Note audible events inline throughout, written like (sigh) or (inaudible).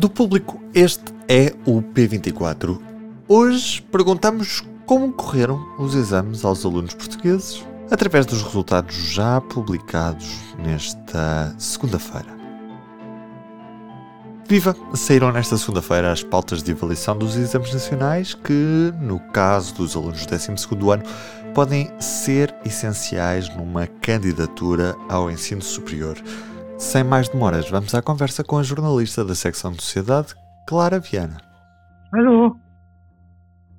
Do público, este é o P24. Hoje perguntamos como correram os exames aos alunos portugueses através dos resultados já publicados nesta segunda-feira. Viva! Saíram nesta segunda-feira as pautas de avaliação dos exames nacionais que, no caso dos alunos do 12 ano, podem ser essenciais numa candidatura ao ensino superior. Sem mais demoras, vamos à conversa com a jornalista da secção de Sociedade, Clara Viana. Alô?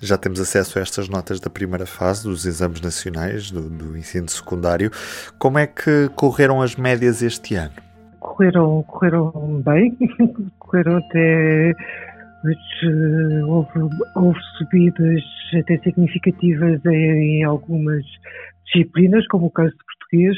Já temos acesso a estas notas da primeira fase dos exames nacionais do, do ensino secundário. Como é que correram as médias este ano? Correram, correram bem, (laughs) correram até. Houve, houve subidas até significativas em, em algumas disciplinas, como o caso de português,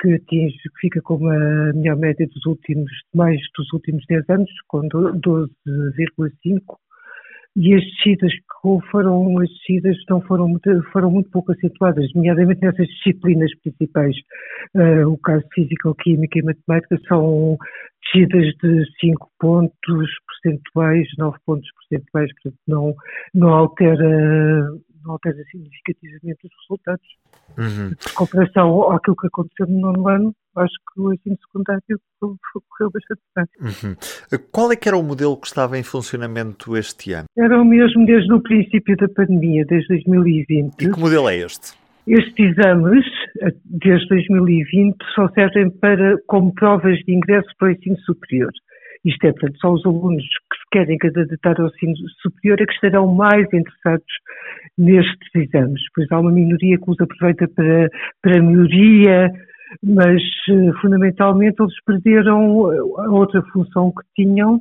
que atinge, que fica com a melhor média dos últimos, mais dos últimos 10 anos, com 12,5. E as descidas que foram, as descidas não foram muito, foram muito pouco acentuadas, nomeadamente nessas disciplinas principais. Uh, o caso Física, Química e Matemática são descidas de 5 pontos percentuais, 9 pontos percentuais, portanto não, não altera não altera significativamente os resultados. Uhum. Em comparação àquilo que aconteceu no nono ano, acho que o ensino secundário correu bastante bem. Uhum. Qual é que era o modelo que estava em funcionamento este ano? Era o mesmo desde o princípio da pandemia, desde 2020. E que modelo é este? Estes exames, desde 2020, só servem para, como provas de ingresso para o ensino superior. Isto é, portanto, só os alunos que querem candidatar ao ensino superior é que estarão mais interessados nestes exames. Pois há uma minoria que os aproveita para, para melhoria, mas eh, fundamentalmente eles perderam a outra função que tinham,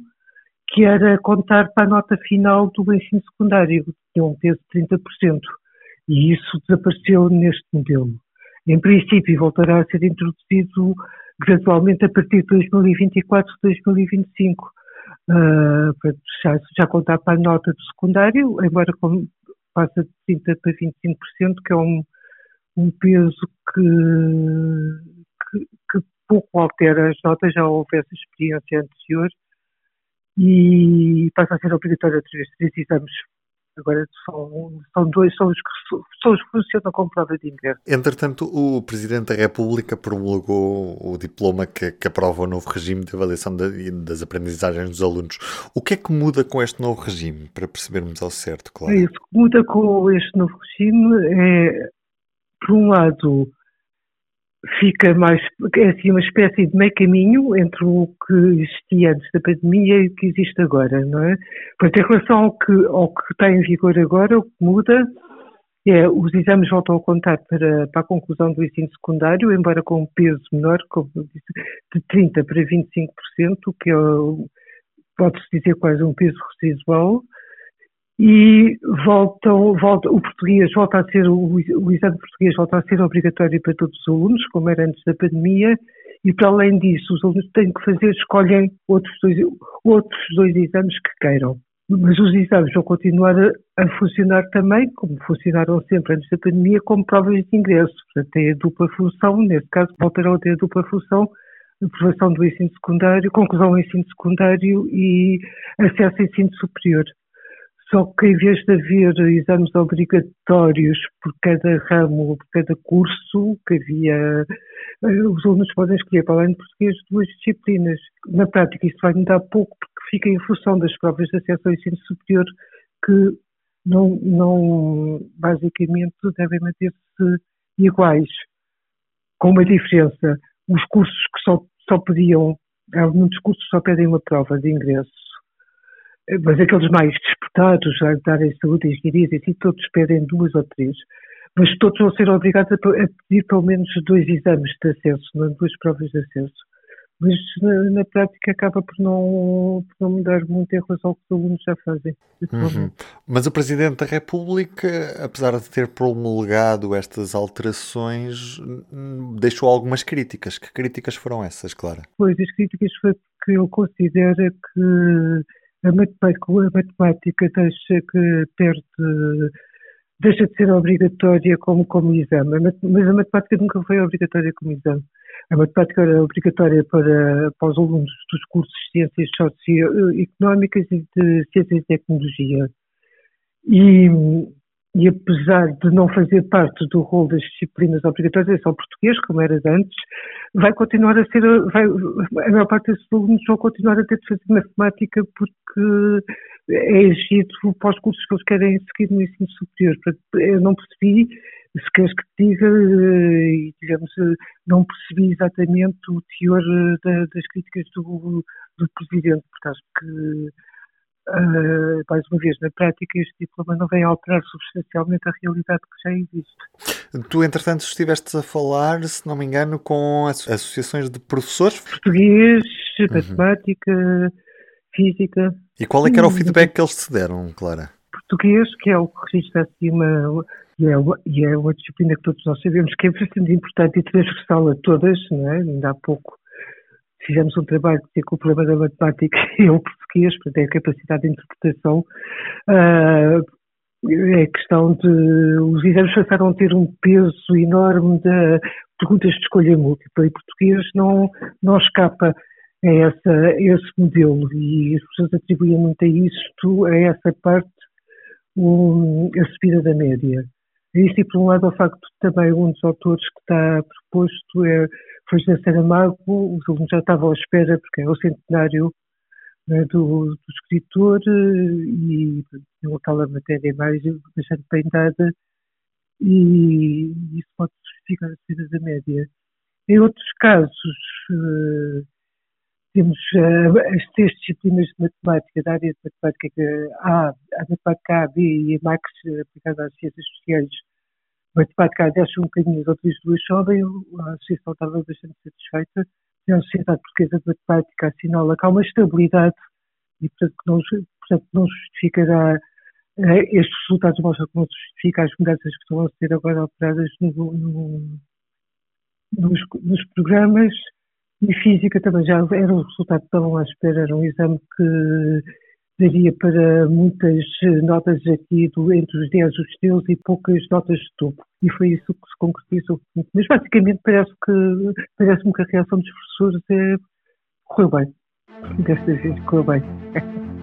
que era contar para a nota final do ensino secundário, que tinha um peso de 30%. E isso desapareceu neste modelo. Em princípio, voltará a ser introduzido gradualmente a partir de 2024, 2025. Uh, já, já contar para a nota do secundário, embora com, passa de 30% para 25%, que é um, um peso que, que, que, pouco altera as notas, já houve essa experiência anterior, e passa a ser obrigatório outra vez. Três exames Agora são, são dois, são os, que, são os que funcionam como prova de ingresso. Entretanto, o Presidente da República promulgou o diploma que, que aprova o novo regime de avaliação de, das aprendizagens dos alunos. O que é que muda com este novo regime, para percebermos ao certo, claro? É isso que muda com este novo regime é, por um lado, fica mais, é assim uma espécie de meio caminho entre o que existia antes da pandemia e o que existe agora, não é? Portanto, em relação ao que, ao que está em vigor agora, o que muda é os exames voltam a contar para, para a conclusão do ensino secundário, embora com um peso menor, como disse, de 30% para 25%, que é, pode-se dizer quase um peso residual, e voltam, volta, o português volta a ser, o, o exame português volta a ser obrigatório para todos os alunos, como era antes da pandemia, e para além disso, os alunos têm que fazer, escolhem outros dois, outros dois exames que queiram. Mas os exames vão continuar a, a, funcionar também, como funcionaram sempre antes da pandemia, como provas de ingresso. Portanto, tem a dupla função, nesse caso voltarão a ter a dupla função, aprovação do ensino secundário, conclusão do ensino secundário e acesso ao ensino superior. Só que em vez de haver exames obrigatórios por cada ramo, por cada curso, que havia, eh, os alunos podem escolher para além de português duas disciplinas. Na prática isso vai mudar pouco porque fica em função das provas de acesso ao ensino superior que não, não basicamente devem manter-se iguais, com uma diferença. Os cursos que só, só pediam, muitos cursos só pedem uma prova de ingresso mas aqueles mais disputados, a área de saúde, engenharia, assim, todos pedem duas ou três. Mas todos vão ser obrigados a, pedir pelo menos dois exames de acesso, não duas provas de acesso. Mas na, na prática acaba por não, por não, mudar muito em relação ao que os alunos já fazem. Uhum. Mas o Presidente da República, apesar de ter promulgado estas alterações, deixou algumas críticas. Que críticas foram essas, Clara? Pois, as críticas foi que ele considera que a matemática, a matemática deixa que perde deixa de ser obrigatória como, como exame, mas a matemática nunca foi obrigatória como exame. A matemática era obrigatória para, para os alunos dos cursos de Ciências Socioeconómicas e de Ciências e Tecnologia. E, e apesar de não fazer parte do rol das disciplinas obrigatórias, é só português, como era antes, vai continuar a ser, vai, a maior parte desses alunos vão continuar a ter de fazer matemática porque é exigido para os cursos que eles querem seguir no ensino superior. Eu não percebi, se queres que te diga, eh, digamos, eh, não percebi exatamente o teor eh, das críticas do, do Presidente, porque acho que Uh, mais uma vez, na prática, este diploma não vem alterar substancialmente a realidade que já existe. Tu, entretanto, estiveste a falar, se não me engano, com associações de professores? Português, uhum. matemática, física. E qual é que era o feedback que eles te deram, Clara? Português, que é o que registra acima, e é, e é uma disciplina que todos nós sabemos que é bastante importante e transversal a todas, não é? Ainda há pouco fizemos um trabalho que com o problema da matemática (laughs) e o português, portanto é a capacidade de interpretação, uh, é questão de os exames passaram a ter um peso enorme de perguntas de escolha múltipla e português não, não escapa a, essa, a esse modelo e as pessoas atribuem muito a isto, a essa parte, um, a subida da média. Isso, e por um lado, ao facto também um dos autores que está proposto é foi José Saramago, os alunos já estavam à espera, porque é o centenário né, do, do, escritor e tinham aquela matéria mais bastante dada e isso pode justificar a subida da média. Em outros casos, uh, temos uh, as três disciplinas de matemática, da área de matemática A, a matemática A, B e a Max aplicada às ciências sociais, matemática desce um bocadinho, as outras duas sobem, a associação estava bastante satisfeita. E a Sociedade Portuguesa de Matemática assinala que há uma estabilidade e, portanto, não, portanto, não justificará, eh, estes resultados mostram que não justifica as mudanças que estão a ser agora operadas no, no, nos, nos, programas. E física também já era um resultado que estavam à espera, era um exame que daria para muitas notas aqui do, entre os 10 os teus e poucas notas de topo. E foi isso que se concretizou. Mas basicamente parece que parece-me que a reação dos professores é correu bem. Desta vez correu bem. (laughs)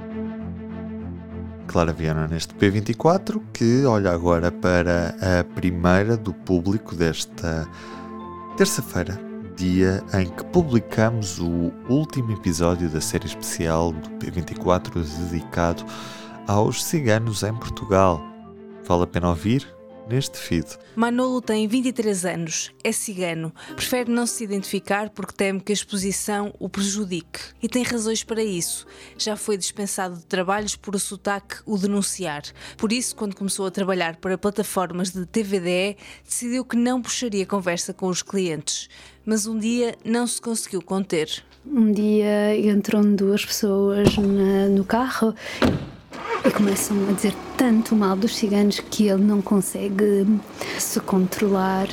Clara Viana neste P24, que olha agora para a primeira do público desta terça-feira, dia em que publicamos o último episódio da série especial do P24 dedicado aos ciganos em Portugal. Vale a pena ouvir? Neste feed. Manolo tem 23 anos, é cigano, prefere não se identificar porque teme que a exposição o prejudique. E tem razões para isso. Já foi dispensado de trabalhos por o sotaque o denunciar. Por isso, quando começou a trabalhar para plataformas de TVDE, decidiu que não puxaria conversa com os clientes. Mas um dia não se conseguiu conter. Um dia entram duas pessoas na, no carro e começam a dizer tanto mal dos ciganos que ele não consegue se controlar.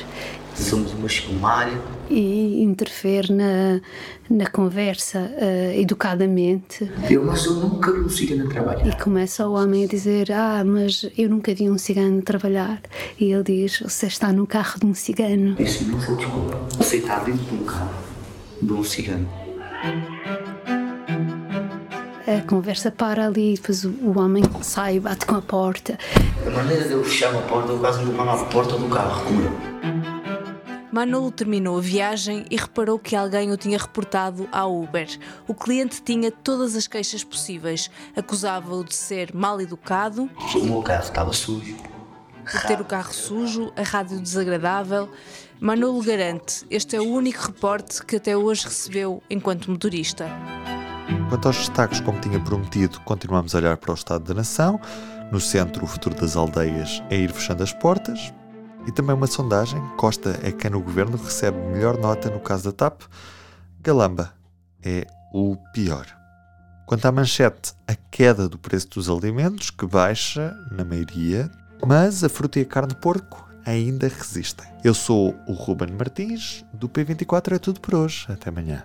Somos uma escumária. E interfere na, na conversa uh, educadamente. Eu, mas eu nunca vi um cigano trabalhar. E começa o homem a dizer: Ah, mas eu nunca vi um cigano trabalhar. E ele diz: Você está no carro de um cigano. Isso não se desculpa. Você está dentro de um carro de um cigano a conversa para ali, depois o, o homem sai, bate com a porta. A maneira de eu fechar a porta, eu quase me a porta do carro, eu. Manolo terminou a viagem e reparou que alguém o tinha reportado à Uber. O cliente tinha todas as queixas possíveis. Acusava-o de ser mal educado. O meu carro estava sujo. De ter o carro sujo, a rádio desagradável. Manolo garante, este é o único reporte que até hoje recebeu enquanto motorista. Quanto aos destaques, como tinha prometido, continuamos a olhar para o Estado da Nação. No centro, o futuro das aldeias é ir fechando as portas. E também uma sondagem: Costa é quem no governo recebe melhor nota no caso da TAP. Galamba é o pior. Quanto à manchete, a queda do preço dos alimentos, que baixa na maioria, mas a fruta e a carne de porco ainda resistem. Eu sou o Ruben Martins, do P24 é tudo por hoje. Até amanhã.